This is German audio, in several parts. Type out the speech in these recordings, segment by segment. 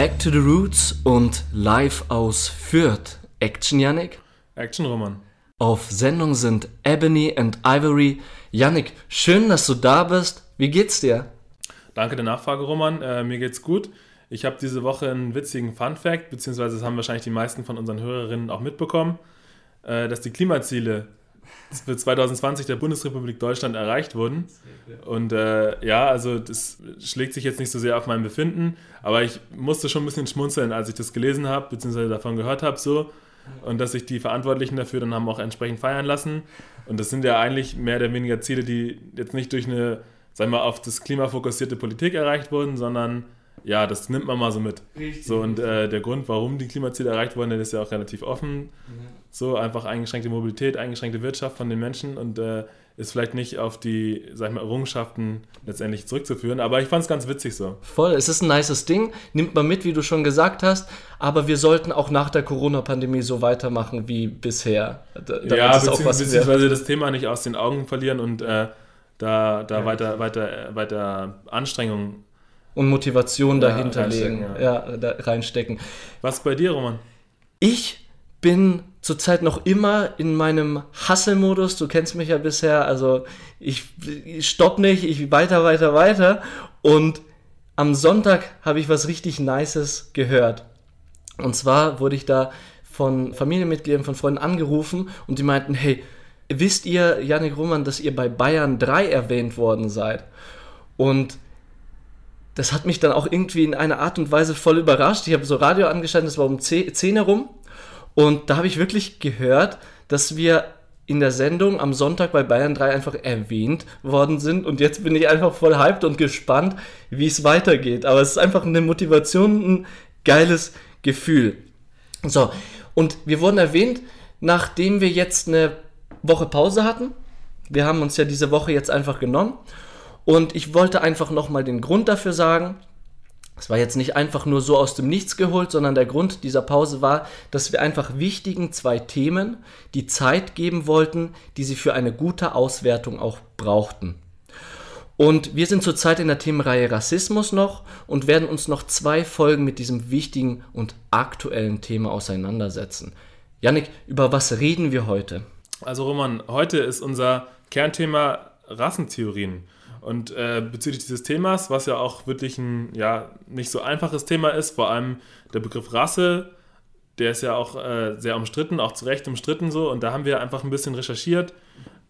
Back to the Roots und live aus Fürth. Action, Yannick? Action, Roman. Auf Sendung sind Ebony and Ivory. Yannick, schön, dass du da bist. Wie geht's dir? Danke der Nachfrage, Roman. Äh, mir geht's gut. Ich habe diese Woche einen witzigen Fun Fact, beziehungsweise das haben wahrscheinlich die meisten von unseren Hörerinnen auch mitbekommen, äh, dass die Klimaziele für 2020 der Bundesrepublik Deutschland erreicht wurden. Und äh, ja, also das schlägt sich jetzt nicht so sehr auf mein Befinden, aber ich musste schon ein bisschen schmunzeln, als ich das gelesen habe, beziehungsweise davon gehört habe, so. Und dass sich die Verantwortlichen dafür dann haben auch entsprechend feiern lassen. Und das sind ja eigentlich mehr oder weniger Ziele, die jetzt nicht durch eine, sagen wir mal, auf das Klima fokussierte Politik erreicht wurden, sondern ja, das nimmt man mal so mit. Richtig, so, und äh, der Grund, warum die Klimaziele erreicht wurden, der ist ja auch relativ offen. So, einfach eingeschränkte Mobilität, eingeschränkte Wirtschaft von den Menschen und äh, ist vielleicht nicht auf die, sag ich mal, Errungenschaften letztendlich zurückzuführen. Aber ich fand es ganz witzig so. Voll, es ist ein nices Ding, nimmt man mit, wie du schon gesagt hast, aber wir sollten auch nach der Corona-Pandemie so weitermachen wie bisher. Ja, beziehungsweise, beziehungsweise das Thema nicht aus den Augen verlieren und äh, da, da ja. weiter, weiter, weiter Anstrengungen und Motivation ja, dahinter legen, ja. ja da reinstecken. Was bei dir, Roman? Ich bin zurzeit noch immer in meinem Hustle-Modus. Du kennst mich ja bisher, also ich, ich stopp nicht, ich weiter, weiter, weiter. Und am Sonntag habe ich was richtig Nices gehört. Und zwar wurde ich da von Familienmitgliedern, von Freunden angerufen und die meinten, hey, wisst ihr, Janik Roman, dass ihr bei Bayern 3 erwähnt worden seid? Und das hat mich dann auch irgendwie in einer Art und Weise voll überrascht. Ich habe so Radio angeschaltet, das war um 10 herum. Und da habe ich wirklich gehört, dass wir in der Sendung am Sonntag bei Bayern 3 einfach erwähnt worden sind. Und jetzt bin ich einfach voll hyped und gespannt, wie es weitergeht. Aber es ist einfach eine Motivation, ein geiles Gefühl. So, und wir wurden erwähnt, nachdem wir jetzt eine Woche Pause hatten. Wir haben uns ja diese Woche jetzt einfach genommen. Und ich wollte einfach nochmal den Grund dafür sagen. Es war jetzt nicht einfach nur so aus dem Nichts geholt, sondern der Grund dieser Pause war, dass wir einfach wichtigen zwei Themen die Zeit geben wollten, die sie für eine gute Auswertung auch brauchten. Und wir sind zurzeit in der Themenreihe Rassismus noch und werden uns noch zwei Folgen mit diesem wichtigen und aktuellen Thema auseinandersetzen. Yannick, über was reden wir heute? Also Roman, heute ist unser Kernthema Rassentheorien. Und äh, bezüglich dieses Themas, was ja auch wirklich ein ja, nicht so einfaches Thema ist, vor allem der Begriff Rasse, der ist ja auch äh, sehr umstritten, auch zu Recht umstritten so. Und da haben wir einfach ein bisschen recherchiert,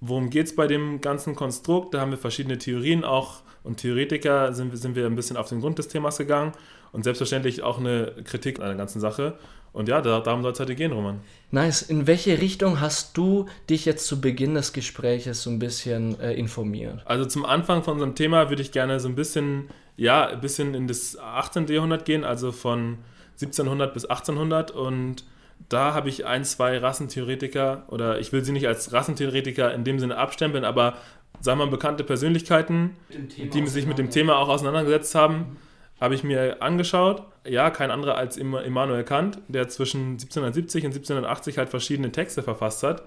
worum geht es bei dem ganzen Konstrukt. Da haben wir verschiedene Theorien auch und Theoretiker sind, sind wir ein bisschen auf den Grund des Themas gegangen und selbstverständlich auch eine Kritik an der ganzen Sache. Und ja, darum soll es heute gehen, Roman. Nice. In welche Richtung hast du dich jetzt zu Beginn des Gespräches so ein bisschen äh, informiert? Also zum Anfang von unserem Thema würde ich gerne so ein bisschen, ja, ein bisschen in das 18. Jahrhundert gehen, also von 1700 bis 1800 und da habe ich ein, zwei Rassentheoretiker oder ich will sie nicht als Rassentheoretiker in dem Sinne abstempeln, aber sagen wir mal bekannte Persönlichkeiten, die sich mit dem Thema auch auseinandergesetzt haben habe ich mir angeschaut. Ja, kein anderer als Immanuel Kant, der zwischen 1770 und 1780 halt verschiedene Texte verfasst hat,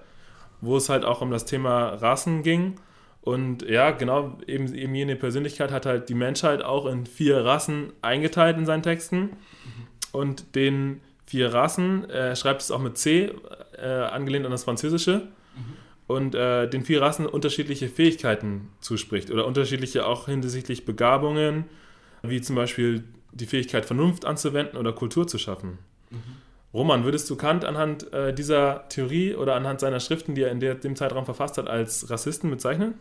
wo es halt auch um das Thema Rassen ging. Und ja, genau, eben, eben jene Persönlichkeit hat halt die Menschheit auch in vier Rassen eingeteilt in seinen Texten. Mhm. Und den vier Rassen, er schreibt es auch mit C, äh, angelehnt an das Französische. Mhm. Und äh, den vier Rassen unterschiedliche Fähigkeiten zuspricht oder unterschiedliche auch hinsichtlich Begabungen, wie zum Beispiel die Fähigkeit, Vernunft anzuwenden oder Kultur zu schaffen. Mhm. Roman, würdest du Kant anhand äh, dieser Theorie oder anhand seiner Schriften, die er in der, dem Zeitraum verfasst hat, als Rassisten bezeichnen?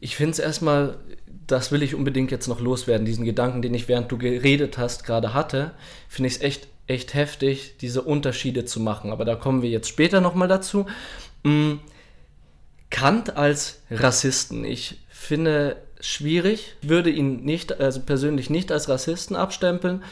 Ich finde es erstmal, das will ich unbedingt jetzt noch loswerden, diesen Gedanken, den ich während du geredet hast gerade hatte, finde ich es echt, echt heftig, diese Unterschiede zu machen. Aber da kommen wir jetzt später nochmal dazu. Mhm. Kant als Rassisten. Ich finde schwierig, würde ihn nicht, also persönlich nicht als Rassisten abstempeln,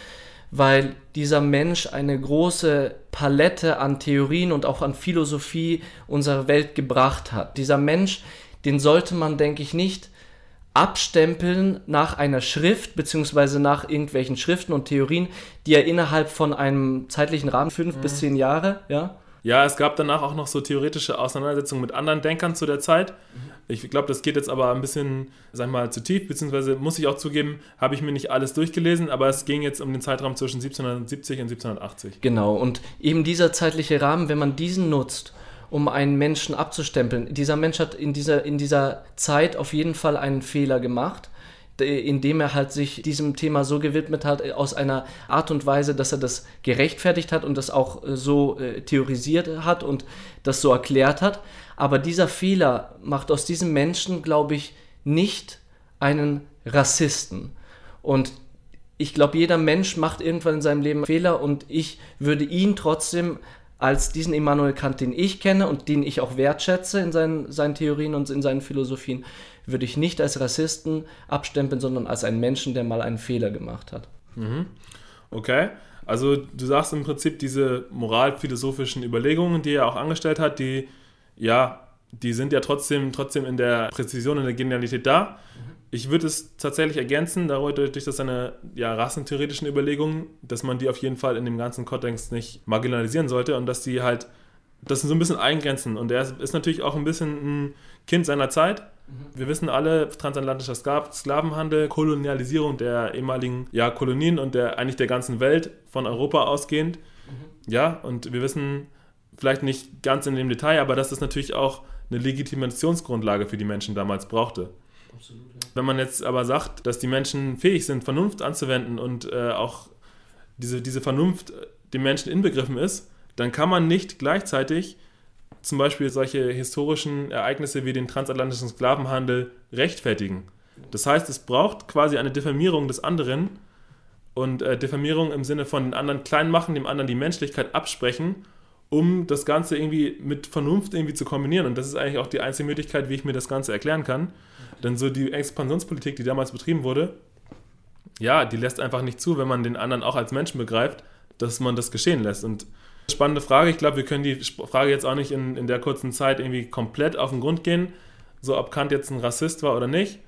weil dieser Mensch eine große Palette an Theorien und auch an Philosophie unserer Welt gebracht hat. Dieser Mensch, den sollte man, denke ich, nicht abstempeln nach einer Schrift beziehungsweise nach irgendwelchen Schriften und Theorien, die er innerhalb von einem zeitlichen Rahmen fünf mhm. bis zehn Jahre, ja, ja, es gab danach auch noch so theoretische Auseinandersetzungen mit anderen Denkern zu der Zeit. Ich glaube, das geht jetzt aber ein bisschen, sag mal, zu tief, beziehungsweise muss ich auch zugeben, habe ich mir nicht alles durchgelesen, aber es ging jetzt um den Zeitraum zwischen 1770 und 1780. Genau, und eben dieser zeitliche Rahmen, wenn man diesen nutzt, um einen Menschen abzustempeln, dieser Mensch hat in dieser, in dieser Zeit auf jeden Fall einen Fehler gemacht indem er halt sich diesem Thema so gewidmet hat, äh, aus einer Art und Weise, dass er das gerechtfertigt hat und das auch äh, so äh, theorisiert hat und das so erklärt hat. Aber dieser Fehler macht aus diesem Menschen, glaube ich, nicht einen Rassisten. Und ich glaube, jeder Mensch macht irgendwann in seinem Leben Fehler und ich würde ihn trotzdem als diesen Immanuel Kant, den ich kenne und den ich auch wertschätze in seinen, seinen Theorien und in seinen Philosophien, würde ich nicht als Rassisten abstempeln, sondern als einen Menschen, der mal einen Fehler gemacht hat. Mhm. Okay. Also du sagst im Prinzip diese moralphilosophischen Überlegungen, die er auch angestellt hat, die ja, die sind ja trotzdem, trotzdem in der Präzision und der Genialität da. Mhm. Ich würde es tatsächlich ergänzen, dadurch, dass seine ja, rassentheoretischen Überlegungen, dass man die auf jeden Fall in dem ganzen Kontext nicht marginalisieren sollte und dass die halt das so ein bisschen eingrenzen. Und er ist natürlich auch ein bisschen ein Kind seiner Zeit. Mhm. Wir wissen alle, transatlantischer Sklavenhandel, Kolonialisierung der ehemaligen ja, Kolonien und der, eigentlich der ganzen Welt von Europa ausgehend. Mhm. Ja, und wir wissen vielleicht nicht ganz in dem Detail, aber dass das natürlich auch eine Legitimationsgrundlage für die Menschen damals brauchte. Absolut, ja. Wenn man jetzt aber sagt, dass die Menschen fähig sind, Vernunft anzuwenden und äh, auch diese, diese Vernunft dem Menschen inbegriffen ist, dann kann man nicht gleichzeitig zum Beispiel solche historischen Ereignisse wie den transatlantischen Sklavenhandel rechtfertigen. Das heißt, es braucht quasi eine Diffamierung des anderen und äh, Diffamierung im Sinne von den anderen klein machen, dem anderen die Menschlichkeit absprechen, um das Ganze irgendwie mit Vernunft irgendwie zu kombinieren. Und das ist eigentlich auch die einzige Möglichkeit, wie ich mir das Ganze erklären kann. Denn so die Expansionspolitik, die damals betrieben wurde, ja, die lässt einfach nicht zu, wenn man den anderen auch als Menschen begreift, dass man das geschehen lässt. Und spannende Frage. Ich glaube, wir können die Frage jetzt auch nicht in, in der kurzen Zeit irgendwie komplett auf den Grund gehen, so ob Kant jetzt ein Rassist war oder nicht.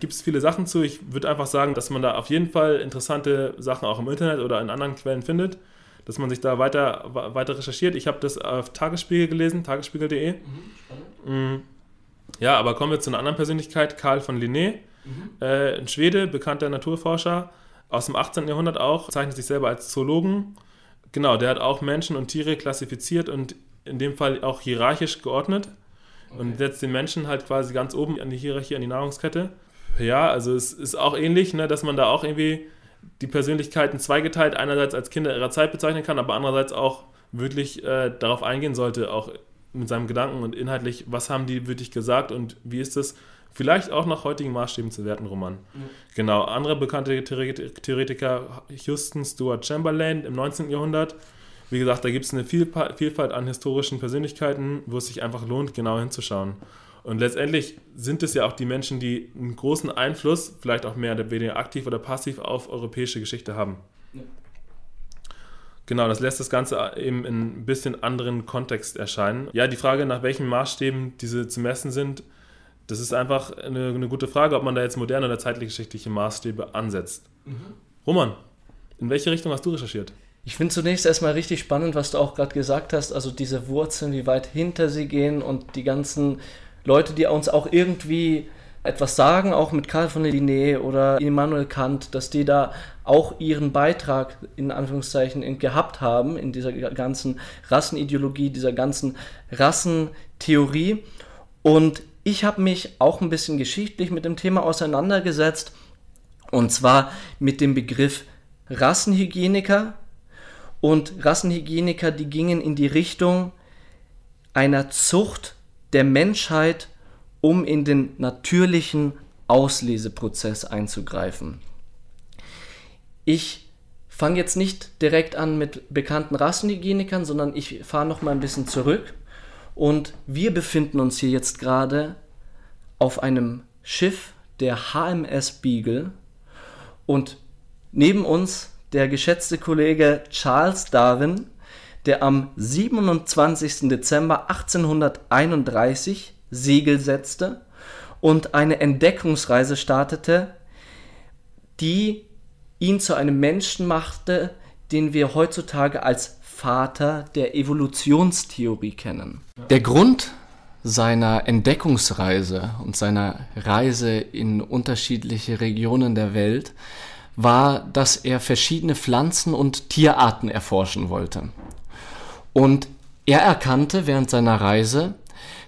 Gibt es viele Sachen zu. Ich würde einfach sagen, dass man da auf jeden Fall interessante Sachen auch im Internet oder in anderen Quellen findet, dass man sich da weiter, weiter recherchiert. Ich habe das auf Tagesspiegel gelesen, tagesspiegel.de. Mhm, ja, aber kommen wir zu einer anderen Persönlichkeit, Karl von Linné, mhm. äh, ein Schwede, bekannter Naturforscher, aus dem 18. Jahrhundert auch, zeichnet sich selber als Zoologen. Genau, der hat auch Menschen und Tiere klassifiziert und in dem Fall auch hierarchisch geordnet okay. und setzt den Menschen halt quasi ganz oben an die Hierarchie, an die Nahrungskette. Ja, also es ist auch ähnlich, ne, dass man da auch irgendwie die Persönlichkeiten zweigeteilt einerseits als Kinder ihrer Zeit bezeichnen kann, aber andererseits auch wirklich äh, darauf eingehen sollte, auch mit seinem Gedanken und inhaltlich, was haben die wirklich gesagt und wie ist es vielleicht auch nach heutigen Maßstäben zu werten, Roman. Mhm. Genau, andere bekannte Theoretiker, Houston Stuart Chamberlain im 19. Jahrhundert. Wie gesagt, da gibt es eine Vielfalt an historischen Persönlichkeiten, wo es sich einfach lohnt, genau hinzuschauen. Und letztendlich sind es ja auch die Menschen, die einen großen Einfluss, vielleicht auch mehr oder weniger aktiv oder passiv, auf europäische Geschichte haben. Ja. Genau, das lässt das Ganze eben in ein bisschen anderen Kontext erscheinen. Ja, die Frage, nach welchen Maßstäben diese zu messen sind, das ist einfach eine, eine gute Frage, ob man da jetzt moderne oder zeitgeschichtliche Maßstäbe ansetzt. Mhm. Roman, in welche Richtung hast du recherchiert? Ich finde zunächst erstmal richtig spannend, was du auch gerade gesagt hast, also diese Wurzeln, wie weit hinter sie gehen und die ganzen Leute, die uns auch irgendwie etwas sagen, auch mit Karl von Linné oder Immanuel Kant, dass die da auch ihren Beitrag in Anführungszeichen gehabt haben in dieser ganzen Rassenideologie, dieser ganzen Rassentheorie. Und ich habe mich auch ein bisschen geschichtlich mit dem Thema auseinandergesetzt und zwar mit dem Begriff Rassenhygieniker und Rassenhygieniker, die gingen in die Richtung einer Zucht der Menschheit um in den natürlichen Ausleseprozess einzugreifen. Ich fange jetzt nicht direkt an mit bekannten Rassenhygienikern, sondern ich fahre noch mal ein bisschen zurück. Und wir befinden uns hier jetzt gerade auf einem Schiff der HMS Beagle und neben uns der geschätzte Kollege Charles Darwin, der am 27. Dezember 1831 Segel setzte und eine Entdeckungsreise startete, die ihn zu einem Menschen machte, den wir heutzutage als Vater der Evolutionstheorie kennen. Der Grund, seiner Entdeckungsreise und seiner Reise in unterschiedliche Regionen der Welt war, dass er verschiedene Pflanzen und Tierarten erforschen wollte. Und er erkannte während seiner Reise,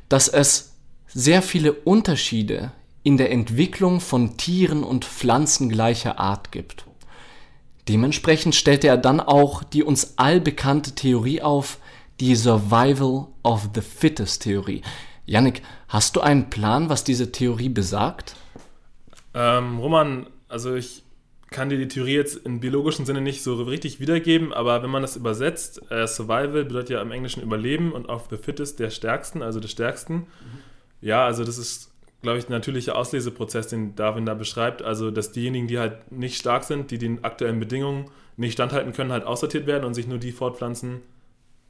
dass es sehr viele Unterschiede in der Entwicklung von Tieren und Pflanzen gleicher Art gibt. Dementsprechend stellte er dann auch die uns allbekannte Theorie auf, die Survival of the Fittest Theorie. Yannick, hast du einen Plan, was diese Theorie besagt? Ähm, Roman, also ich kann dir die Theorie jetzt im biologischen Sinne nicht so richtig wiedergeben, aber wenn man das übersetzt, äh, Survival bedeutet ja im Englischen Überleben und of the Fittest der Stärksten, also des Stärksten. Mhm. Ja, also das ist, glaube ich, der natürliche Ausleseprozess, den Darwin da beschreibt. Also, dass diejenigen, die halt nicht stark sind, die den aktuellen Bedingungen nicht standhalten können, halt aussortiert werden und sich nur die fortpflanzen,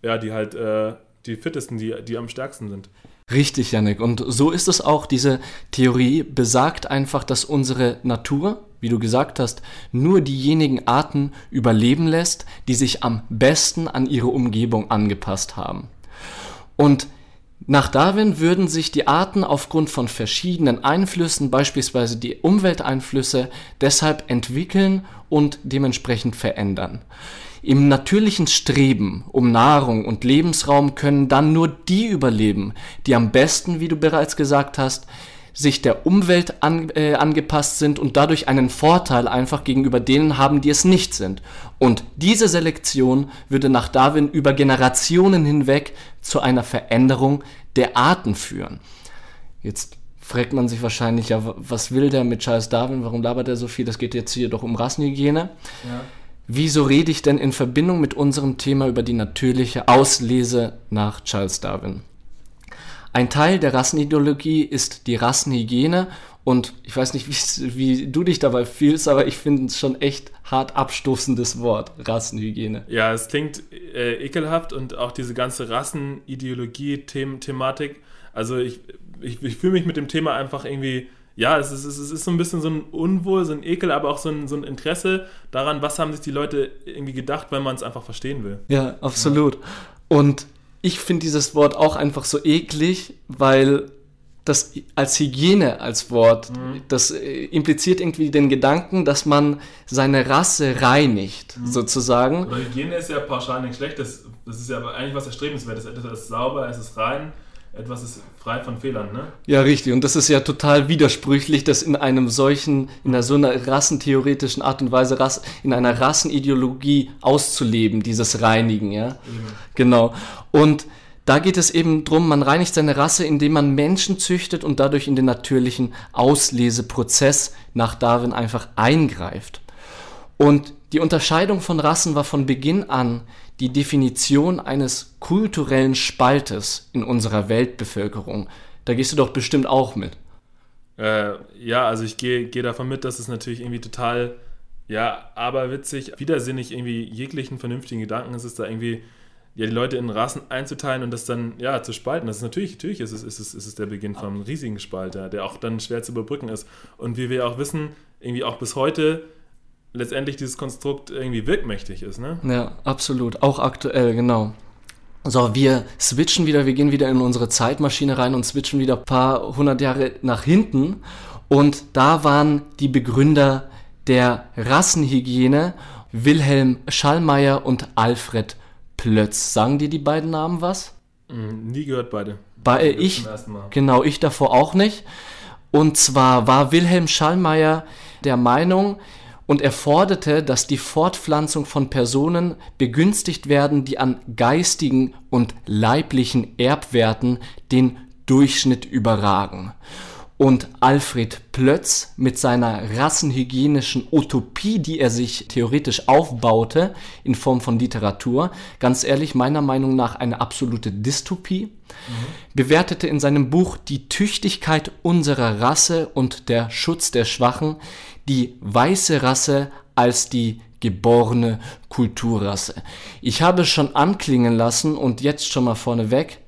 ja, die halt äh, die fittesten, die, die am stärksten sind. Richtig, Yannick. Und so ist es auch. Diese Theorie besagt einfach, dass unsere Natur, wie du gesagt hast, nur diejenigen Arten überleben lässt, die sich am besten an ihre Umgebung angepasst haben. Und nach Darwin würden sich die Arten aufgrund von verschiedenen Einflüssen, beispielsweise die Umwelteinflüsse, deshalb entwickeln und dementsprechend verändern. Im natürlichen Streben um Nahrung und Lebensraum können dann nur die überleben, die am besten, wie du bereits gesagt hast, sich der Umwelt an, äh, angepasst sind und dadurch einen Vorteil einfach gegenüber denen haben, die es nicht sind. Und diese Selektion würde nach Darwin über Generationen hinweg zu einer Veränderung der Arten führen. Jetzt fragt man sich wahrscheinlich, ja, was will der mit Charles Darwin? Warum labert er so viel? Das geht jetzt hier doch um Rassenhygiene. Ja. Wieso rede ich denn in Verbindung mit unserem Thema über die natürliche Auslese nach Charles Darwin? Ein Teil der Rassenideologie ist die Rassenhygiene und ich weiß nicht, wie, wie du dich dabei fühlst, aber ich finde es schon echt hart abstoßendes Wort, Rassenhygiene. Ja, es klingt äh, ekelhaft und auch diese ganze Rassenideologie-Thematik. Also ich, ich, ich fühle mich mit dem Thema einfach irgendwie ja, es ist, es ist so ein bisschen so ein Unwohl, so ein Ekel, aber auch so ein, so ein Interesse daran, was haben sich die Leute irgendwie gedacht, weil man es einfach verstehen will. Ja, absolut. Ja. Und ich finde dieses Wort auch einfach so eklig, weil das als Hygiene als Wort, mhm. das äh, impliziert irgendwie den Gedanken, dass man seine Rasse reinigt, mhm. sozusagen. Oder Hygiene ist ja pauschal nicht schlecht, das, das ist ja eigentlich was Erstrebenswertes. Es ist sauber, es ist rein etwas ist frei von Fehlern, ne? Ja, richtig. Und das ist ja total widersprüchlich, das in einem solchen, in einer so einer rassentheoretischen Art und Weise, in einer Rassenideologie auszuleben, dieses Reinigen, ja. Eben. Genau. Und da geht es eben drum, man reinigt seine Rasse, indem man Menschen züchtet und dadurch in den natürlichen Ausleseprozess nach Darwin einfach eingreift. Und die Unterscheidung von Rassen war von Beginn an die Definition eines kulturellen Spaltes in unserer Weltbevölkerung. Da gehst du doch bestimmt auch mit. Äh, ja, also ich gehe geh davon mit, dass es natürlich irgendwie total, ja, aberwitzig, widersinnig irgendwie jeglichen vernünftigen Gedanken ist es da irgendwie, ja, die Leute in Rassen einzuteilen und das dann, ja, zu spalten. Das ist natürlich, natürlich ist es, ist es, ist es der Beginn vom riesigen Spalt, ja, der auch dann schwer zu überbrücken ist. Und wie wir auch wissen, irgendwie auch bis heute letztendlich dieses Konstrukt irgendwie wirkmächtig ist, ne? Ja, absolut. Auch aktuell, genau. So, wir switchen wieder, wir gehen wieder in unsere Zeitmaschine rein und switchen wieder ein paar hundert Jahre nach hinten. Und da waren die Begründer der Rassenhygiene Wilhelm Schallmeier und Alfred Plötz. Sagen dir die beiden Namen was? Mm, nie gehört beide. Bei, äh, ich, genau, ich davor auch nicht. Und zwar war Wilhelm Schallmeier der Meinung, und er forderte, dass die Fortpflanzung von Personen begünstigt werden, die an geistigen und leiblichen Erbwerten den Durchschnitt überragen. Und Alfred Plötz mit seiner rassenhygienischen Utopie, die er sich theoretisch aufbaute in Form von Literatur, ganz ehrlich meiner Meinung nach eine absolute Dystopie, mhm. bewertete in seinem Buch Die Tüchtigkeit unserer Rasse und der Schutz der Schwachen die weiße Rasse als die geborene Kulturrasse. Ich habe schon anklingen lassen und jetzt schon mal vorneweg,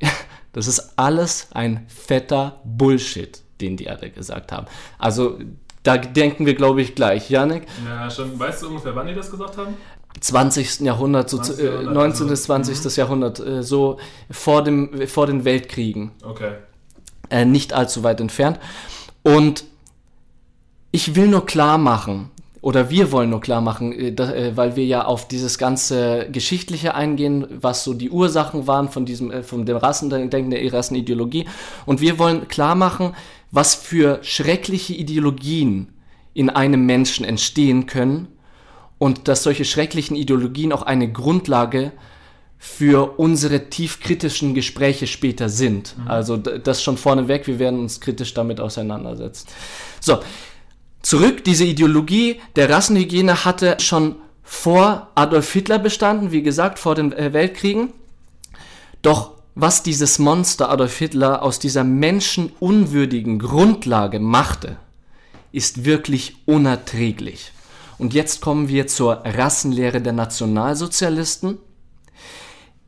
das ist alles ein fetter Bullshit, den die alle gesagt haben. Also da denken wir, glaube ich, gleich. Janik? Ja, schon. Weißt du ungefähr, wann die das gesagt haben? 20. Jahrhundert, so 20. Äh, 19. bis 20. Mhm. Jahrhundert, äh, so vor, dem, vor den Weltkriegen. Okay. Äh, nicht allzu weit entfernt. Und ich will nur klar machen, oder wir wollen nur klar machen, äh, äh, weil wir ja auf dieses ganze Geschichtliche eingehen, was so die Ursachen waren von diesem, äh, von dem Rassendenken, der Rassenideologie. Und wir wollen klar machen, was für schreckliche Ideologien in einem Menschen entstehen können und dass solche schrecklichen Ideologien auch eine Grundlage für unsere tiefkritischen Gespräche später sind. Mhm. Also das schon vorneweg, wir werden uns kritisch damit auseinandersetzen. So, zurück, diese Ideologie der Rassenhygiene hatte schon vor Adolf Hitler bestanden, wie gesagt, vor den äh, Weltkriegen. Doch was dieses Monster Adolf Hitler aus dieser menschenunwürdigen Grundlage machte, ist wirklich unerträglich. Und jetzt kommen wir zur Rassenlehre der Nationalsozialisten.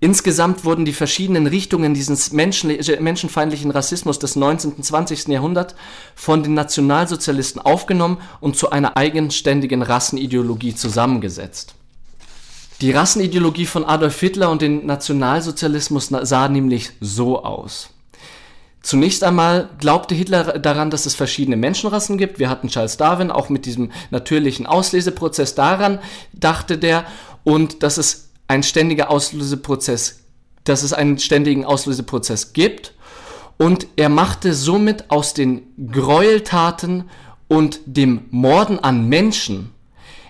Insgesamt wurden die verschiedenen Richtungen dieses menschenfeindlichen Rassismus des 19. und 20. Jahrhunderts von den Nationalsozialisten aufgenommen und zu einer eigenständigen Rassenideologie zusammengesetzt. Die Rassenideologie von Adolf Hitler und den Nationalsozialismus sah nämlich so aus. Zunächst einmal glaubte Hitler daran, dass es verschiedene Menschenrassen gibt. Wir hatten Charles Darwin auch mit diesem natürlichen Ausleseprozess daran, dachte der, und dass es ein ständiger Auslöseprozess, dass es einen ständigen Auslöseprozess gibt. Und er machte somit aus den Gräueltaten und dem Morden an Menschen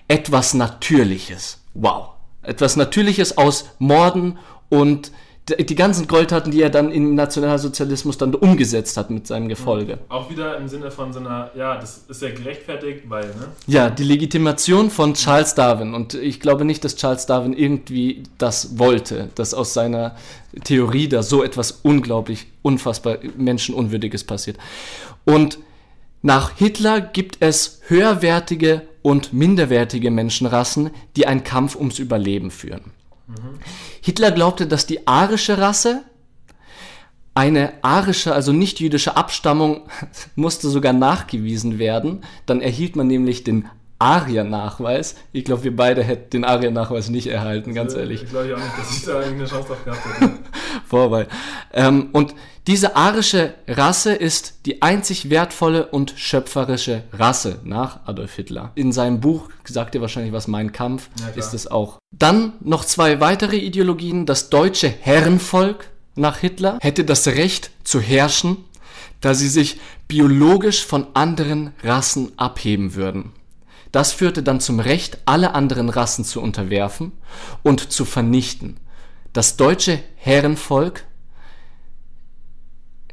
etwas Natürliches. Wow. Etwas Natürliches aus Morden und die ganzen Gräueltaten, die er dann im Nationalsozialismus dann umgesetzt hat mit seinem Gefolge. Auch wieder im Sinne von so einer, ja, das ist ja gerechtfertigt, weil, ne? Ja, die Legitimation von Charles Darwin. Und ich glaube nicht, dass Charles Darwin irgendwie das wollte, dass aus seiner Theorie da so etwas unglaublich, unfassbar Menschenunwürdiges passiert. Und nach Hitler gibt es höherwertige und minderwertige Menschenrassen, die einen Kampf ums Überleben führen. Hitler glaubte, dass die arische Rasse, eine arische, also nicht jüdische Abstammung, musste sogar nachgewiesen werden. Dann erhielt man nämlich den Arier-Nachweis. Ich glaube, wir beide hätten den Arier-Nachweis nicht erhalten, ganz also, ehrlich. Ich glaube auch nicht, dass ich da eine Chance drauf gehabt hätte. Vorbei. Ähm, und diese arische Rasse ist die einzig wertvolle und schöpferische Rasse nach Adolf Hitler. In seinem Buch, sagt ihr wahrscheinlich was, Mein Kampf, ja, ist es auch. Dann noch zwei weitere Ideologien. Das deutsche Herrenvolk nach Hitler hätte das Recht zu herrschen, da sie sich biologisch von anderen Rassen abheben würden. Das führte dann zum Recht, alle anderen Rassen zu unterwerfen und zu vernichten. Das deutsche Herrenvolk,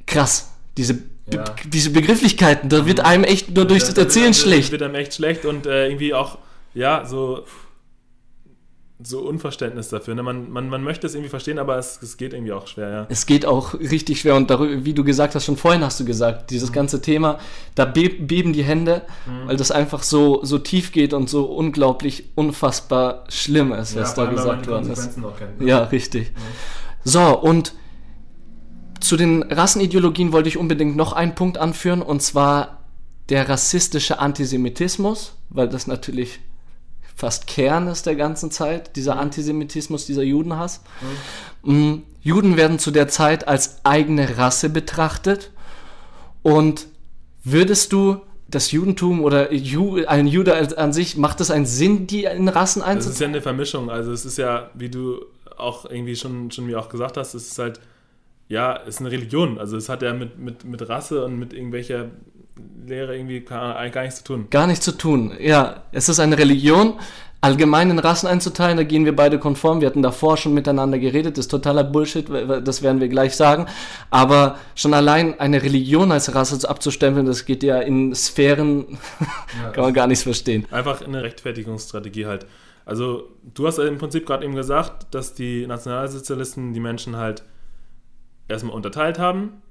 krass, diese, ja. Be diese Begrifflichkeiten, da wird einem echt nur durch das Erzählen schlecht. Wird einem echt schlecht und äh, irgendwie auch, ja, so so Unverständnis dafür. Ne? Man, man, man möchte es irgendwie verstehen, aber es, es geht irgendwie auch schwer, ja. Es geht auch richtig schwer und darüber, wie du gesagt hast, schon vorhin hast du gesagt, dieses mhm. ganze Thema, da be beben die Hände, mhm. weil das einfach so, so tief geht und so unglaublich, unfassbar schlimm ist, was ja, da gesagt worden ist. Kennt, ne? Ja, richtig. Mhm. So, und zu den Rassenideologien wollte ich unbedingt noch einen Punkt anführen, und zwar der rassistische Antisemitismus, weil das natürlich fast Kern ist der ganzen Zeit, dieser Antisemitismus, dieser Judenhass. Mhm. Juden werden zu der Zeit als eigene Rasse betrachtet. Und würdest du das Judentum oder Ju, ein Jude an sich, macht es einen Sinn, die in Rassen einzutragen? Das ist ja eine Vermischung. Also es ist ja, wie du auch irgendwie schon, schon mir auch gesagt hast, es ist halt, ja, es ist eine Religion. Also es hat ja mit, mit, mit Rasse und mit irgendwelcher Lehre irgendwie gar nichts zu tun. Gar nichts zu tun, ja. Es ist eine Religion, allgemein in Rassen einzuteilen, da gehen wir beide konform. Wir hatten davor schon miteinander geredet, das ist totaler Bullshit, das werden wir gleich sagen. Aber schon allein eine Religion als Rasse abzustempeln, das geht ja in Sphären, ja, kann man gar nichts verstehen. Einfach eine Rechtfertigungsstrategie halt. Also, du hast im Prinzip gerade eben gesagt, dass die Nationalsozialisten die Menschen halt erstmal unterteilt haben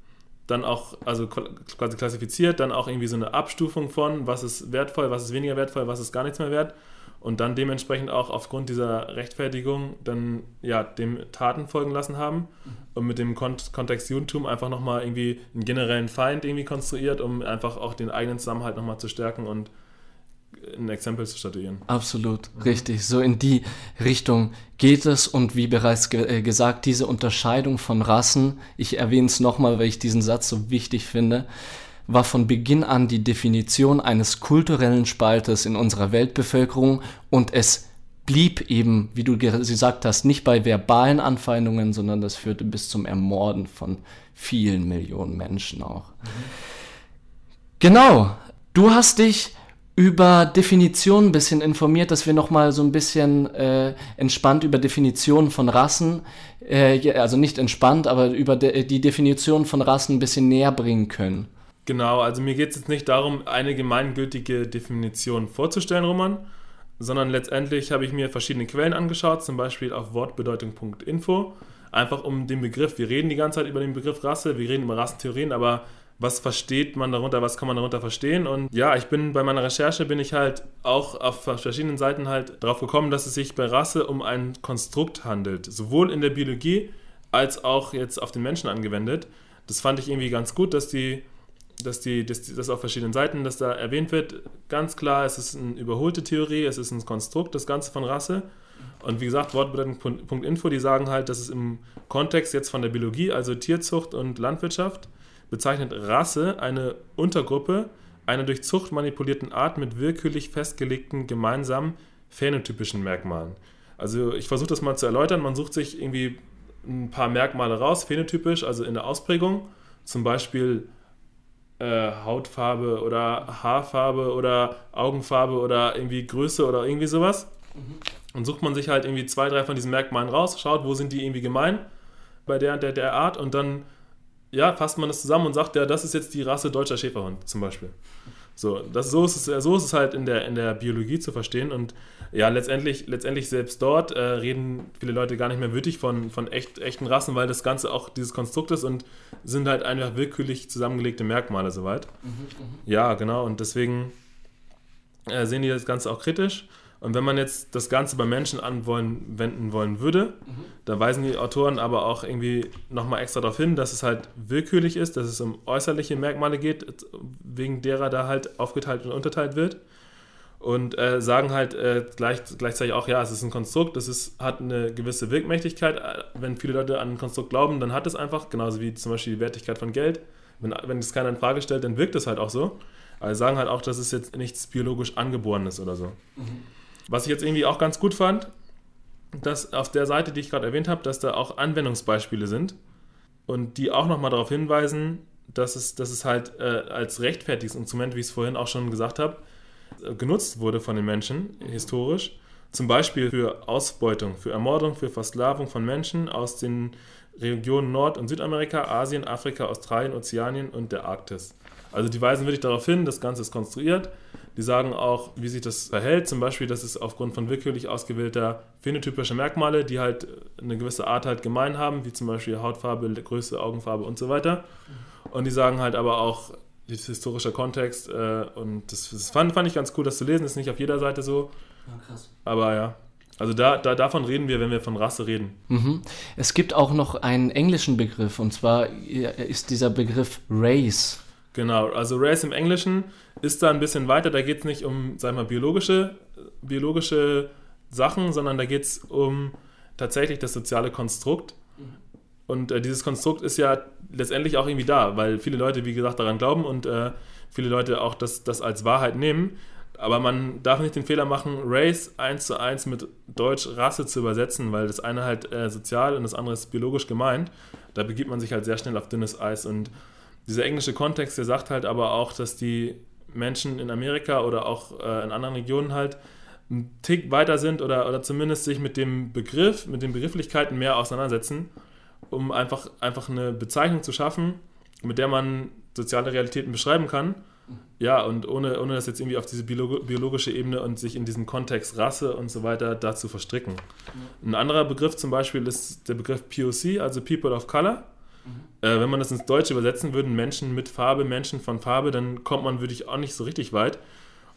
dann auch, also quasi klassifiziert, dann auch irgendwie so eine Abstufung von, was ist wertvoll, was ist weniger wertvoll, was ist gar nichts mehr wert. Und dann dementsprechend auch aufgrund dieser Rechtfertigung dann ja dem Taten folgen lassen haben und mit dem Kont Kontext Judentum einfach nochmal irgendwie einen generellen Feind irgendwie konstruiert, um einfach auch den eigenen Zusammenhalt nochmal zu stärken und ein Exempel zu statuieren. Absolut, richtig. So in die Richtung geht es und wie bereits ge äh, gesagt, diese Unterscheidung von Rassen, ich erwähne es nochmal, weil ich diesen Satz so wichtig finde, war von Beginn an die Definition eines kulturellen Spaltes in unserer Weltbevölkerung und es blieb eben, wie du gesagt hast, nicht bei verbalen Anfeindungen, sondern das führte bis zum Ermorden von vielen Millionen Menschen auch. Mhm. Genau, du hast dich über Definitionen ein bisschen informiert, dass wir nochmal so ein bisschen äh, entspannt über Definitionen von Rassen, äh, also nicht entspannt, aber über de die Definition von Rassen ein bisschen näher bringen können. Genau, also mir geht es jetzt nicht darum, eine gemeingültige Definition vorzustellen, Roman, sondern letztendlich habe ich mir verschiedene Quellen angeschaut, zum Beispiel auf wortbedeutung.info, einfach um den Begriff, wir reden die ganze Zeit über den Begriff Rasse, wir reden über Rassentheorien, aber was versteht man darunter, was kann man darunter verstehen. Und ja, ich bin bei meiner Recherche bin ich halt auch auf verschiedenen Seiten halt darauf gekommen, dass es sich bei Rasse um ein Konstrukt handelt, sowohl in der Biologie als auch jetzt auf den Menschen angewendet. Das fand ich irgendwie ganz gut, dass die dass die, dass die, dass auf verschiedenen Seiten das da erwähnt wird. Ganz klar, es ist eine überholte Theorie, es ist ein Konstrukt, das Ganze von Rasse. Und wie gesagt, Wortbedeutung.info, die sagen halt, dass es im Kontext jetzt von der Biologie, also Tierzucht und Landwirtschaft, bezeichnet Rasse eine Untergruppe einer durch Zucht manipulierten Art mit willkürlich festgelegten gemeinsamen phänotypischen Merkmalen. Also ich versuche das mal zu erläutern. Man sucht sich irgendwie ein paar Merkmale raus, phänotypisch, also in der Ausprägung. Zum Beispiel äh, Hautfarbe oder Haarfarbe oder Augenfarbe oder irgendwie Größe oder irgendwie sowas. Mhm. Und sucht man sich halt irgendwie zwei, drei von diesen Merkmalen raus, schaut, wo sind die irgendwie gemein bei der und der, der Art und dann ja, fasst man das zusammen und sagt, ja, das ist jetzt die Rasse deutscher Schäferhund zum Beispiel. So, das, so, ist es, so ist es halt in der, in der Biologie zu verstehen. Und ja, letztendlich, letztendlich selbst dort äh, reden viele Leute gar nicht mehr würdig von, von echt, echten Rassen, weil das Ganze auch dieses Konstrukt ist und sind halt einfach willkürlich zusammengelegte Merkmale soweit. Mhm, mhm. ja, genau. Und deswegen äh, sehen die das Ganze auch kritisch. Und wenn man jetzt das Ganze bei Menschen anwenden wollen würde, mhm. da weisen die Autoren aber auch irgendwie nochmal extra darauf hin, dass es halt willkürlich ist, dass es um äußerliche Merkmale geht, wegen derer da halt aufgeteilt und unterteilt wird. Und äh, sagen halt äh, gleich, gleichzeitig auch, ja, es ist ein Konstrukt, es ist, hat eine gewisse Wirkmächtigkeit. Wenn viele Leute an ein Konstrukt glauben, dann hat es einfach, genauso wie zum Beispiel die Wertigkeit von Geld. Wenn, wenn es keiner in Frage stellt, dann wirkt es halt auch so. Aber sagen halt auch, dass es jetzt nichts biologisch Angeborenes oder so. Mhm. Was ich jetzt irgendwie auch ganz gut fand, dass auf der Seite, die ich gerade erwähnt habe, dass da auch Anwendungsbeispiele sind und die auch nochmal darauf hinweisen, dass es, dass es halt äh, als Rechtfertigungsinstrument, wie ich es vorhin auch schon gesagt habe, genutzt wurde von den Menschen historisch. Zum Beispiel für Ausbeutung, für Ermordung, für Versklavung von Menschen aus den Regionen Nord- und Südamerika, Asien, Afrika, Australien, Ozeanien und der Arktis. Also die weisen wirklich darauf hin, das Ganze ist konstruiert. Die sagen auch, wie sich das verhält. Zum Beispiel, dass es aufgrund von willkürlich ausgewählter phänotypischer Merkmale, die halt eine gewisse Art halt gemein haben, wie zum Beispiel Hautfarbe, Größe, Augenfarbe und so weiter. Und die sagen halt aber auch, das historische Kontext äh, und das, das fand, fand, ich ganz cool, das zu lesen. Ist nicht auf jeder Seite so. Ja, krass. Aber ja, also da, da, davon reden wir, wenn wir von Rasse reden. Mhm. Es gibt auch noch einen englischen Begriff und zwar ist dieser Begriff Race. Genau, also Race im Englischen ist da ein bisschen weiter. Da geht es nicht um, sag mal, biologische, biologische Sachen, sondern da geht es um tatsächlich das soziale Konstrukt. Und äh, dieses Konstrukt ist ja letztendlich auch irgendwie da, weil viele Leute, wie gesagt, daran glauben und äh, viele Leute auch das, das als Wahrheit nehmen. Aber man darf nicht den Fehler machen, Race eins zu eins mit Deutsch Rasse zu übersetzen, weil das eine halt äh, sozial und das andere ist biologisch gemeint. Da begibt man sich halt sehr schnell auf dünnes Eis und dieser englische Kontext, der sagt halt aber auch, dass die Menschen in Amerika oder auch äh, in anderen Regionen halt einen Tick weiter sind oder, oder zumindest sich mit dem Begriff, mit den Begrifflichkeiten mehr auseinandersetzen, um einfach, einfach eine Bezeichnung zu schaffen, mit der man soziale Realitäten beschreiben kann. Ja, und ohne, ohne das jetzt irgendwie auf diese biologische Ebene und sich in diesem Kontext Rasse und so weiter dazu verstricken. Ein anderer Begriff zum Beispiel ist der Begriff POC, also People of Color. Mhm. Äh, wenn man das ins Deutsche übersetzen würde, Menschen mit Farbe, Menschen von Farbe, dann kommt man, würde ich, auch nicht so richtig weit.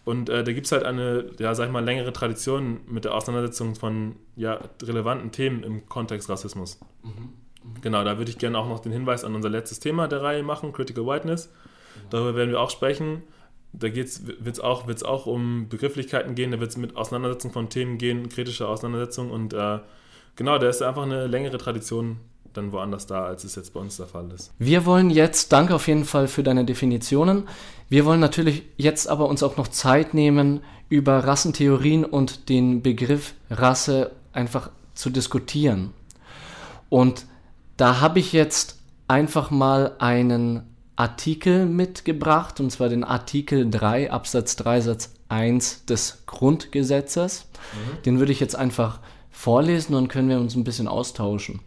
Und äh, da gibt es halt eine, ja, sag ich mal, längere Tradition mit der Auseinandersetzung von ja, relevanten Themen im Kontext Rassismus. Mhm. Mhm. Genau, da würde ich gerne auch noch den Hinweis an unser letztes Thema der Reihe machen, Critical Whiteness. Darüber werden wir auch sprechen. da wird es auch, wird's auch um Begrifflichkeiten gehen, da wird es mit Auseinandersetzung von Themen gehen, kritische Auseinandersetzung und äh, genau, da ist einfach eine längere Tradition dann woanders da, als es jetzt bei uns der Fall ist. Wir wollen jetzt, danke auf jeden Fall für deine Definitionen, wir wollen natürlich jetzt aber uns auch noch Zeit nehmen, über Rassentheorien und den Begriff Rasse einfach zu diskutieren. Und da habe ich jetzt einfach mal einen Artikel mitgebracht, und zwar den Artikel 3 Absatz 3 Satz 1 des Grundgesetzes. Mhm. Den würde ich jetzt einfach vorlesen und können wir uns ein bisschen austauschen.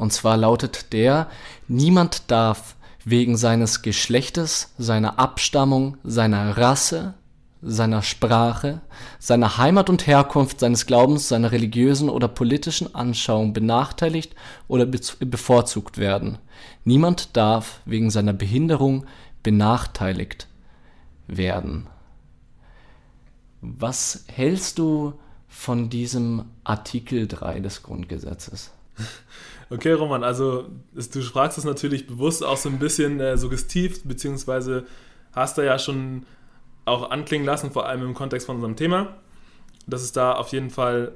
Und zwar lautet der, niemand darf wegen seines Geschlechtes, seiner Abstammung, seiner Rasse, seiner Sprache, seiner Heimat und Herkunft, seines Glaubens, seiner religiösen oder politischen Anschauung benachteiligt oder bevorzugt werden. Niemand darf wegen seiner Behinderung benachteiligt werden. Was hältst du von diesem Artikel 3 des Grundgesetzes? Okay, Roman, also du fragst es natürlich bewusst auch so ein bisschen äh, suggestiv, beziehungsweise hast du ja schon auch anklingen lassen, vor allem im Kontext von unserem Thema, dass es da auf jeden Fall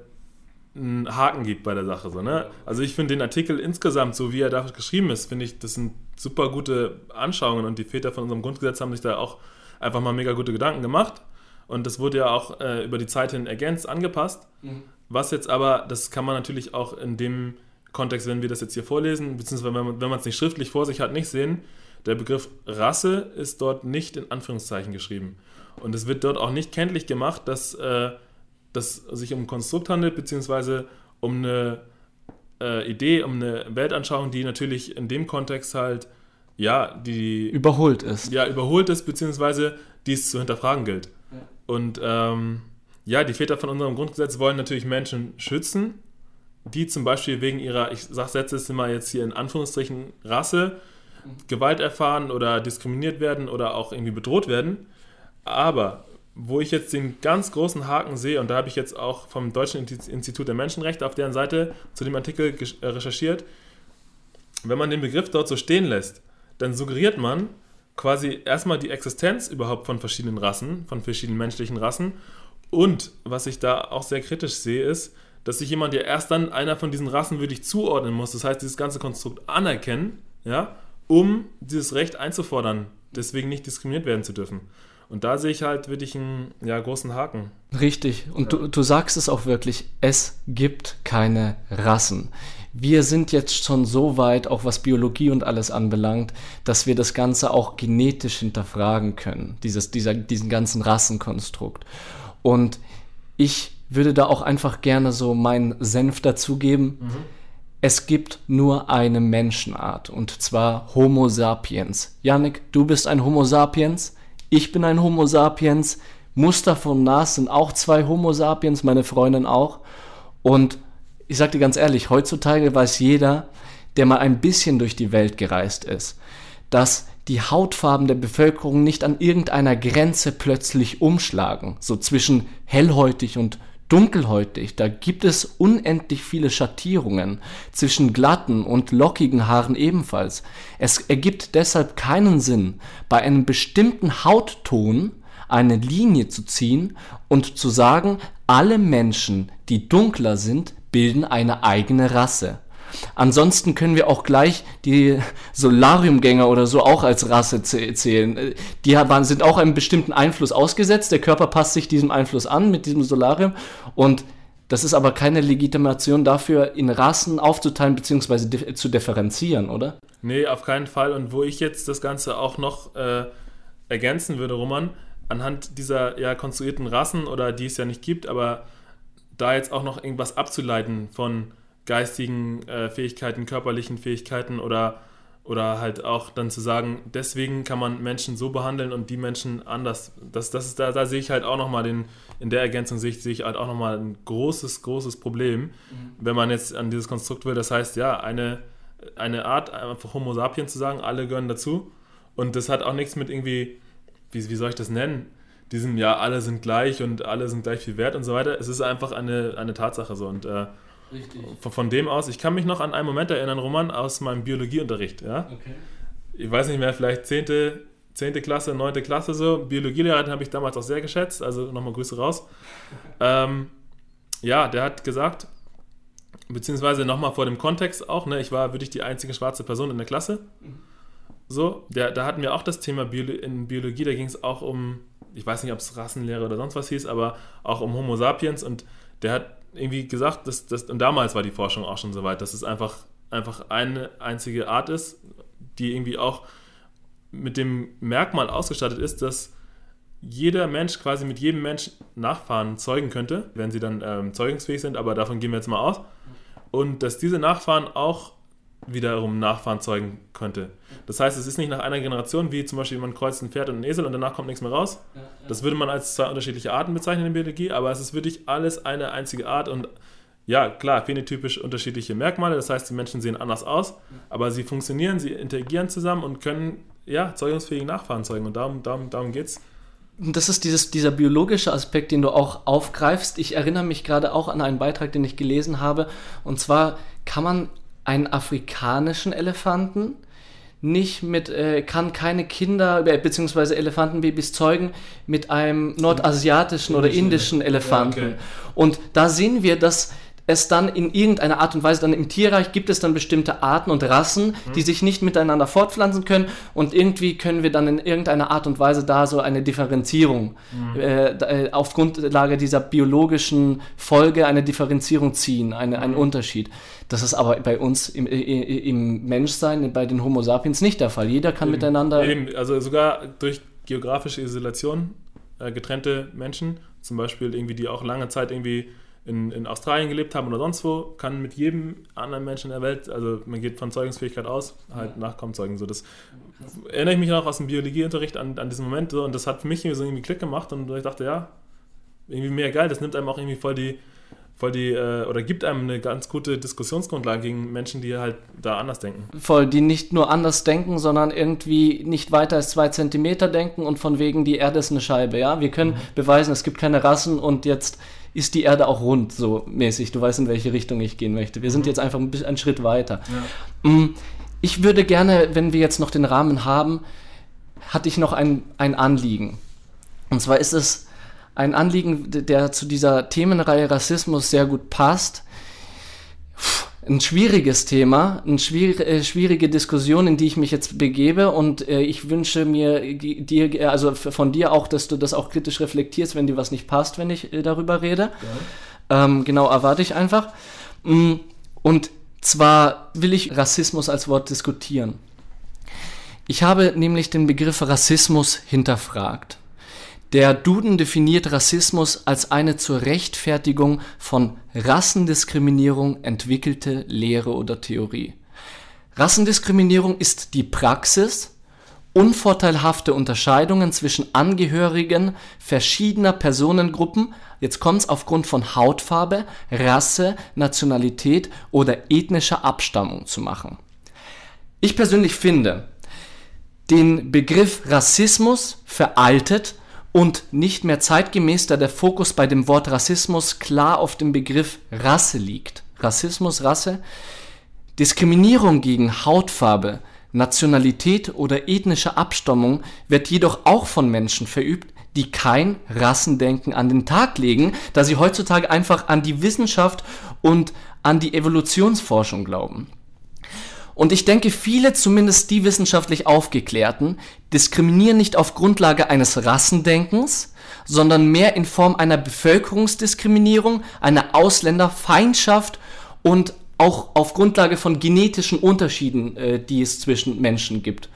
einen Haken gibt bei der Sache. So, ne? Also ich finde den Artikel insgesamt, so wie er da geschrieben ist, finde ich, das sind super gute Anschauungen und die Väter von unserem Grundgesetz haben sich da auch einfach mal mega gute Gedanken gemacht. Und das wurde ja auch äh, über die Zeit hin ergänzt, angepasst. Mhm. Was jetzt aber, das kann man natürlich auch in dem Kontext, wenn wir das jetzt hier vorlesen, beziehungsweise wenn man es nicht schriftlich vor sich hat, nicht sehen, der Begriff Rasse ist dort nicht in Anführungszeichen geschrieben. Und es wird dort auch nicht kenntlich gemacht, dass äh, das sich um ein Konstrukt handelt, beziehungsweise um eine äh, Idee, um eine Weltanschauung, die natürlich in dem Kontext halt, ja, die. Überholt ist. Ja, überholt ist, beziehungsweise die es zu hinterfragen gilt. Ja. Und ähm, ja, die Väter von unserem Grundgesetz wollen natürlich Menschen schützen, die zum Beispiel wegen ihrer, ich sag, setze es immer jetzt hier in Anführungsstrichen, Rasse. Gewalt erfahren oder diskriminiert werden oder auch irgendwie bedroht werden. Aber wo ich jetzt den ganz großen Haken sehe, und da habe ich jetzt auch vom Deutschen Institut der Menschenrechte auf deren Seite zu dem Artikel äh, recherchiert, wenn man den Begriff dort so stehen lässt, dann suggeriert man quasi erstmal die Existenz überhaupt von verschiedenen Rassen, von verschiedenen menschlichen Rassen. Und was ich da auch sehr kritisch sehe, ist, dass sich jemand ja erst dann einer von diesen Rassen wirklich zuordnen muss. Das heißt, dieses ganze Konstrukt anerkennen, ja, um dieses Recht einzufordern, deswegen nicht diskriminiert werden zu dürfen. Und da sehe ich halt wirklich einen ja, großen Haken. Richtig. Und du, du sagst es auch wirklich, es gibt keine Rassen. Wir sind jetzt schon so weit, auch was Biologie und alles anbelangt, dass wir das Ganze auch genetisch hinterfragen können, dieses, dieser, diesen ganzen Rassenkonstrukt. Und ich würde da auch einfach gerne so meinen Senf dazugeben. Mhm. Es gibt nur eine Menschenart und zwar Homo sapiens. Yannick, du bist ein Homo sapiens ich bin ein Homo sapiens, Muster von Nas sind auch zwei Homo sapiens, meine Freundin auch. Und ich sag dir ganz ehrlich, heutzutage weiß jeder, der mal ein bisschen durch die Welt gereist ist, dass die Hautfarben der Bevölkerung nicht an irgendeiner Grenze plötzlich umschlagen, so zwischen hellhäutig und dunkelhäutig, da gibt es unendlich viele Schattierungen, zwischen glatten und lockigen Haaren ebenfalls. Es ergibt deshalb keinen Sinn, bei einem bestimmten Hautton eine Linie zu ziehen und zu sagen, alle Menschen, die dunkler sind, bilden eine eigene Rasse. Ansonsten können wir auch gleich die Solariumgänger oder so auch als Rasse zählen. Die sind auch einem bestimmten Einfluss ausgesetzt. Der Körper passt sich diesem Einfluss an mit diesem Solarium. Und das ist aber keine Legitimation dafür, in Rassen aufzuteilen bzw. zu differenzieren, oder? Nee, auf keinen Fall. Und wo ich jetzt das Ganze auch noch äh, ergänzen würde, Roman, anhand dieser ja konstruierten Rassen oder die es ja nicht gibt, aber da jetzt auch noch irgendwas abzuleiten von geistigen äh, Fähigkeiten, körperlichen Fähigkeiten oder, oder halt auch dann zu sagen, deswegen kann man Menschen so behandeln und die Menschen anders. Das, das ist, da, da sehe ich halt auch nochmal den, in der Ergänzung sehe ich, sehe ich halt auch nochmal ein großes, großes Problem, mhm. wenn man jetzt an dieses Konstrukt will. Das heißt, ja, eine, eine Art, einfach Homo sapiens zu sagen, alle gehören dazu. Und das hat auch nichts mit irgendwie, wie, wie soll ich das nennen? Diesem, ja, alle sind gleich und alle sind gleich viel wert und so weiter. Es ist einfach eine, eine Tatsache so. Und äh, Richtig. Von dem aus, ich kann mich noch an einen Moment erinnern, Roman, aus meinem Biologieunterricht. Ja? Okay. Ich weiß nicht mehr, vielleicht 10., 10. Klasse, 9. Klasse so. Biologielehrer habe ich damals auch sehr geschätzt, also nochmal Grüße raus. Ähm, ja, der hat gesagt, beziehungsweise nochmal vor dem Kontext auch, ne, ich war wirklich die einzige schwarze Person in der Klasse. So, der, da hatten wir auch das Thema Biolo in Biologie, da ging es auch um, ich weiß nicht, ob es Rassenlehre oder sonst was hieß, aber auch um Homo sapiens und der hat irgendwie gesagt, dass, dass und damals war die Forschung auch schon so weit, dass es einfach, einfach eine einzige Art ist, die irgendwie auch mit dem Merkmal ausgestattet ist, dass jeder Mensch quasi mit jedem Mensch Nachfahren zeugen könnte, wenn sie dann ähm, zeugungsfähig sind, aber davon gehen wir jetzt mal aus. Und dass diese Nachfahren auch wiederum Nachfahren zeugen könnte. Das heißt, es ist nicht nach einer Generation, wie zum Beispiel man kreuzt ein Pferd und ein Esel und danach kommt nichts mehr raus. Das würde man als zwei unterschiedliche Arten bezeichnen in der Biologie, aber es ist wirklich alles eine einzige Art und ja, klar, phänotypisch unterschiedliche Merkmale, das heißt, die Menschen sehen anders aus, aber sie funktionieren, sie interagieren zusammen und können ja, zeugungsfähigen Nachfahren zeugen und darum, darum, darum geht es. Das ist dieses, dieser biologische Aspekt, den du auch aufgreifst. Ich erinnere mich gerade auch an einen Beitrag, den ich gelesen habe. Und zwar kann man einen afrikanischen Elefanten nicht mit, äh, kann keine Kinder bzw. Elefantenbabys zeugen mit einem nordasiatischen oder indischen Elefanten. Ja, okay. Und da sehen wir, dass es dann in irgendeiner Art und Weise, dann im Tierreich gibt es dann bestimmte Arten und Rassen, mhm. die sich nicht miteinander fortpflanzen können und irgendwie können wir dann in irgendeiner Art und Weise da so eine Differenzierung mhm. äh, äh auf Grundlage dieser biologischen Folge eine Differenzierung ziehen, eine, einen mhm. Unterschied. Das ist aber bei uns im, im Menschsein, bei den Homo sapiens nicht der Fall. Jeder kann Eben. miteinander... Eben. Also sogar durch geografische Isolation äh, getrennte Menschen, zum Beispiel irgendwie, die auch lange Zeit irgendwie in, in Australien gelebt haben oder sonst wo, kann mit jedem anderen Menschen in der Welt, also man geht von Zeugungsfähigkeit aus, halt ja. Nachkommen zeugen. So, das erinnere ich mich noch aus dem Biologieunterricht an, an diesen Moment so, und das hat für mich so irgendwie Klick gemacht und ich dachte, ja, irgendwie mehr geil, das nimmt einem auch irgendwie voll die, voll die, äh, oder gibt einem eine ganz gute Diskussionsgrundlage gegen Menschen, die halt da anders denken. Voll, die nicht nur anders denken, sondern irgendwie nicht weiter als zwei Zentimeter denken und von wegen die Erde ist eine Scheibe, ja. Wir können mhm. beweisen, es gibt keine Rassen und jetzt ist die Erde auch rund, so mäßig. Du weißt, in welche Richtung ich gehen möchte. Wir sind mhm. jetzt einfach ein bisschen einen Schritt weiter. Ja. Mm, ich würde gerne, wenn wir jetzt noch den Rahmen haben, hatte ich noch ein, ein Anliegen. Und zwar ist es ein Anliegen, der zu dieser Themenreihe Rassismus sehr gut passt ein schwieriges Thema, eine äh, schwierige Diskussion, in die ich mich jetzt begebe und äh, ich wünsche mir dir, äh, also von dir auch, dass du das auch kritisch reflektierst, wenn dir was nicht passt, wenn ich äh, darüber rede. Ja. Ähm, genau, erwarte ich einfach. Mm, und zwar will ich Rassismus als Wort diskutieren. Ich habe nämlich den Begriff Rassismus hinterfragt. Der Duden definiert Rassismus als eine zur Rechtfertigung von Rassendiskriminierung entwickelte Lehre oder Theorie. Rassendiskriminierung ist die Praxis, unvorteilhafte Unterscheidungen zwischen Angehörigen verschiedener Personengruppen, jetzt kommt's aufgrund von Hautfarbe, Rasse, Nationalität oder ethnischer Abstammung zu machen. Ich persönlich finde den Begriff Rassismus veraltet und nicht mehr zeitgemäß, da der Fokus bei dem Wort Rassismus klar auf dem Begriff Rasse liegt. Rassismus, Rasse. Diskriminierung gegen Hautfarbe, Nationalität oder ethnische Abstammung wird jedoch auch von Menschen verübt, die kein Rassendenken an den Tag legen, da sie heutzutage einfach an die Wissenschaft und an die Evolutionsforschung glauben. Und ich denke, viele, zumindest die wissenschaftlich Aufgeklärten, diskriminieren nicht auf Grundlage eines Rassendenkens, sondern mehr in Form einer Bevölkerungsdiskriminierung, einer Ausländerfeindschaft und auch auf Grundlage von genetischen Unterschieden, äh, die es zwischen Menschen gibt.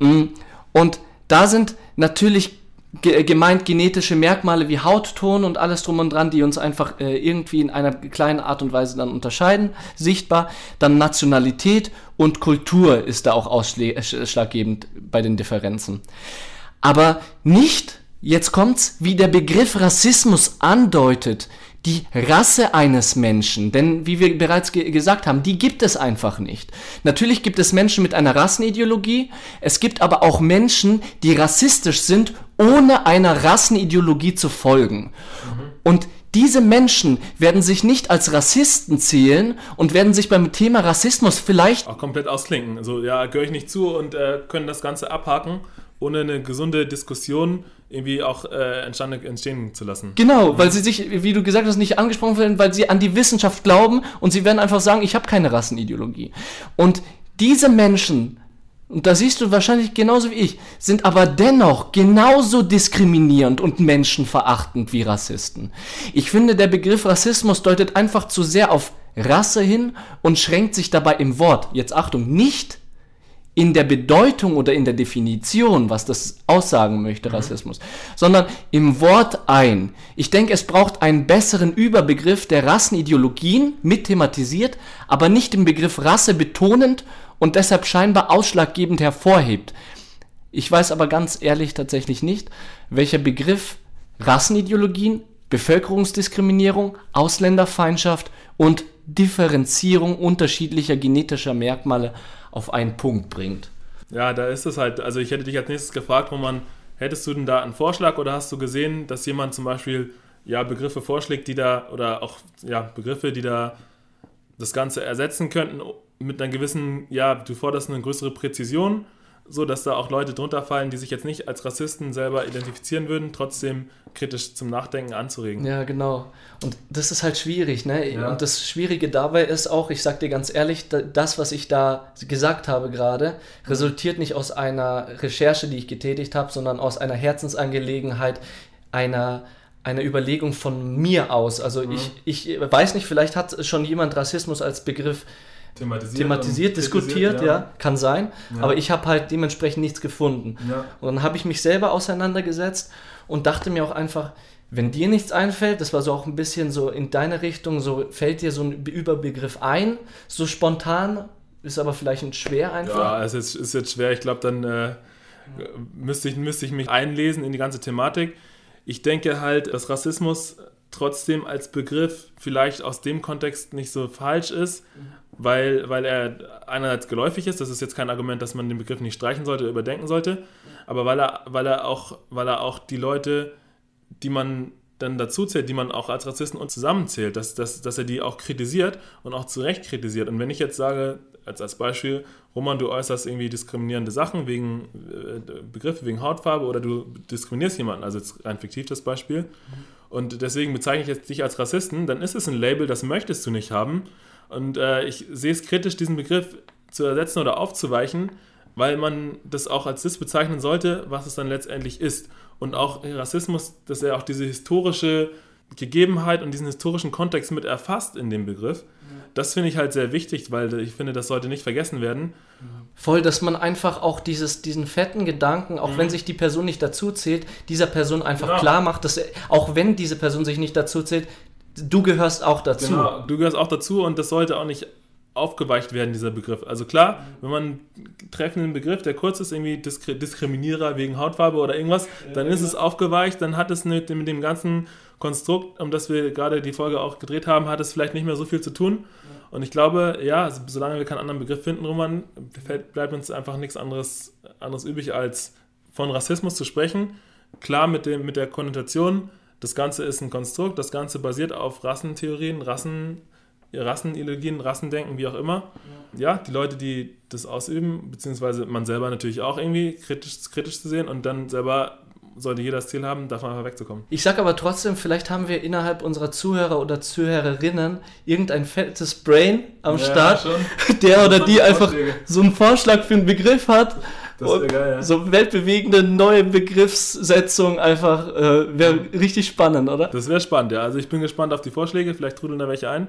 Mm, und da sind natürlich gemeint genetische Merkmale wie Hautton und alles drum und dran, die uns einfach äh, irgendwie in einer kleinen Art und Weise dann unterscheiden, sichtbar. Dann Nationalität und Kultur ist da auch ausschlaggebend äh, bei den Differenzen. Aber nicht, jetzt kommt's, wie der Begriff Rassismus andeutet, die Rasse eines Menschen, denn wie wir bereits ge gesagt haben, die gibt es einfach nicht. Natürlich gibt es Menschen mit einer Rassenideologie, es gibt aber auch Menschen, die rassistisch sind, ohne einer Rassenideologie zu folgen. Mhm. Und diese Menschen werden sich nicht als Rassisten zählen und werden sich beim Thema Rassismus vielleicht auch komplett ausklinken. Also ja, gehöre ich nicht zu und äh, können das Ganze abhaken ohne eine gesunde Diskussion irgendwie auch äh, entstehen zu lassen. Genau, weil sie sich, wie du gesagt hast, nicht angesprochen werden, weil sie an die Wissenschaft glauben und sie werden einfach sagen, ich habe keine Rassenideologie. Und diese Menschen, und da siehst du wahrscheinlich genauso wie ich, sind aber dennoch genauso diskriminierend und menschenverachtend wie Rassisten. Ich finde, der Begriff Rassismus deutet einfach zu sehr auf Rasse hin und schränkt sich dabei im Wort, jetzt Achtung, nicht in der Bedeutung oder in der Definition, was das aussagen möchte, mhm. Rassismus, sondern im Wort ein. Ich denke, es braucht einen besseren Überbegriff, der Rassenideologien mit thematisiert, aber nicht den Begriff Rasse betonend und deshalb scheinbar ausschlaggebend hervorhebt. Ich weiß aber ganz ehrlich tatsächlich nicht, welcher Begriff Rassenideologien, Bevölkerungsdiskriminierung, Ausländerfeindschaft und Differenzierung unterschiedlicher genetischer Merkmale auf einen Punkt bringt. Ja, da ist es halt. Also ich hätte dich als nächstes gefragt, Roman, hättest du denn da einen Vorschlag oder hast du gesehen, dass jemand zum Beispiel ja Begriffe vorschlägt, die da oder auch ja Begriffe, die da das Ganze ersetzen könnten mit einer gewissen, ja, du forderst eine größere Präzision so, dass da auch Leute drunter fallen, die sich jetzt nicht als Rassisten selber identifizieren würden, trotzdem kritisch zum Nachdenken anzuregen. Ja, genau. Und das ist halt schwierig, ne? Ja. Und das Schwierige dabei ist auch, ich sag dir ganz ehrlich, das, was ich da gesagt habe gerade, resultiert nicht aus einer Recherche, die ich getätigt habe, sondern aus einer Herzensangelegenheit, einer eine Überlegung von mir aus. Also mhm. ich, ich weiß nicht, vielleicht hat schon jemand Rassismus als Begriff thematisiert, thematisiert diskutiert, ja. ja. kann sein. Ja. Aber ich habe halt dementsprechend nichts gefunden. Ja. Und dann habe ich mich selber auseinandergesetzt und dachte mir auch einfach, wenn dir nichts einfällt, das war so auch ein bisschen so in deine Richtung, so fällt dir so ein Überbegriff ein, so spontan, ist aber vielleicht ein schwer einfach. Ja, es ist, ist jetzt schwer. Ich glaube, dann äh, müsste, ich, müsste ich mich einlesen in die ganze Thematik. Ich denke halt, dass Rassismus trotzdem als Begriff vielleicht aus dem Kontext nicht so falsch ist, weil, weil er einerseits geläufig ist, das ist jetzt kein Argument, dass man den Begriff nicht streichen sollte oder überdenken sollte, aber weil er, weil er, auch, weil er auch die Leute, die man dann dazu zählt, die man auch als Rassisten und zusammenzählt, dass, dass, dass er die auch kritisiert und auch zu Recht kritisiert. Und wenn ich jetzt sage, als, als Beispiel, Roman, du äußerst irgendwie diskriminierende Sachen wegen äh, Begriffe, wegen Hautfarbe oder du diskriminierst jemanden, also jetzt rein fiktiv das Beispiel, und deswegen bezeichne ich jetzt dich als Rassisten, dann ist es ein Label, das möchtest du nicht haben. Und äh, ich sehe es kritisch, diesen Begriff zu ersetzen oder aufzuweichen, weil man das auch als das bezeichnen sollte, was es dann letztendlich ist. Und auch Rassismus, dass er auch diese historische Gegebenheit und diesen historischen Kontext mit erfasst in dem Begriff. Das finde ich halt sehr wichtig, weil ich finde, das sollte nicht vergessen werden. Voll, dass man einfach auch dieses, diesen fetten Gedanken, auch mhm. wenn sich die Person nicht dazu zählt, dieser Person einfach genau. klar macht, dass er, auch wenn diese Person sich nicht dazu zählt, du gehörst auch dazu. Genau, du gehörst auch dazu und das sollte auch nicht aufgeweicht werden, dieser Begriff. Also klar, wenn man einen treffenden Begriff, der kurz ist, irgendwie Diskriminierer wegen Hautfarbe oder irgendwas, dann ist es aufgeweicht, dann hat es mit dem ganzen Konstrukt, um das wir gerade die Folge auch gedreht haben, hat es vielleicht nicht mehr so viel zu tun. Und ich glaube, ja, solange wir keinen anderen Begriff finden, Roman, bleibt uns einfach nichts anderes, anderes übrig, als von Rassismus zu sprechen. Klar mit, dem, mit der Konnotation, das Ganze ist ein Konstrukt, das Ganze basiert auf Rassentheorien, Rassen, Rassenideologien, Rassendenken, wie auch immer. Ja. ja. die Leute, die das ausüben, beziehungsweise man selber natürlich auch irgendwie kritisch, kritisch zu sehen und dann selber sollte jeder das Ziel haben, davon einfach wegzukommen. Ich sage aber trotzdem, vielleicht haben wir innerhalb unserer Zuhörer oder Zuhörerinnen irgendein fettes Brain am ja, Start, schon. der oder die einfach so einen Vorschlag für einen Begriff hat das wäre geil, ja. So weltbewegende neue Begriffssetzung einfach äh, wäre richtig spannend, oder? Das wäre spannend, ja. Also ich bin gespannt auf die Vorschläge, vielleicht trudeln da welche ein.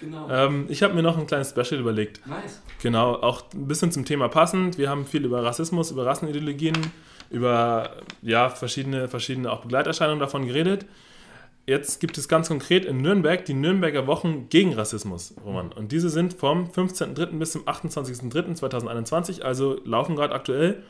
Genau. Ähm, ich habe mir noch ein kleines Special überlegt. Nice. Genau, auch ein bisschen zum Thema passend. Wir haben viel über Rassismus, über Rassenideologien, über ja, verschiedene, verschiedene auch Begleiterscheinungen davon geredet. Jetzt gibt es ganz konkret in Nürnberg die Nürnberger Wochen gegen Rassismus, Roman. Und diese sind vom 15.03. bis zum 28.03.2021, also laufen gerade aktuell.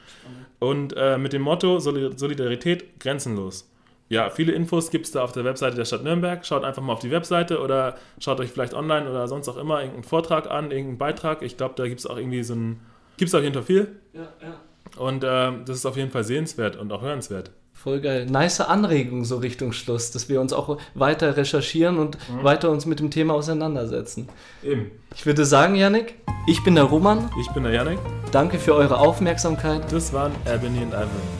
Und äh, mit dem Motto Solidarität grenzenlos. Ja, viele Infos gibt es da auf der Webseite der Stadt Nürnberg. Schaut einfach mal auf die Webseite oder schaut euch vielleicht online oder sonst auch immer irgendeinen Vortrag an, irgendeinen Beitrag. Ich glaube, da gibt es auch irgendwie so ein. Gibt es auf jeden Fall viel. Ja, ja. Und äh, das ist auf jeden Fall sehenswert und auch hörenswert. Voll geil. Nice Anregung so Richtung Schluss, dass wir uns auch weiter recherchieren und mhm. weiter uns mit dem Thema auseinandersetzen. Eben. Ich würde sagen, Yannick, ich bin der Roman. Ich bin der Yannick. Danke für eure Aufmerksamkeit. Das waren Albany und Ivory.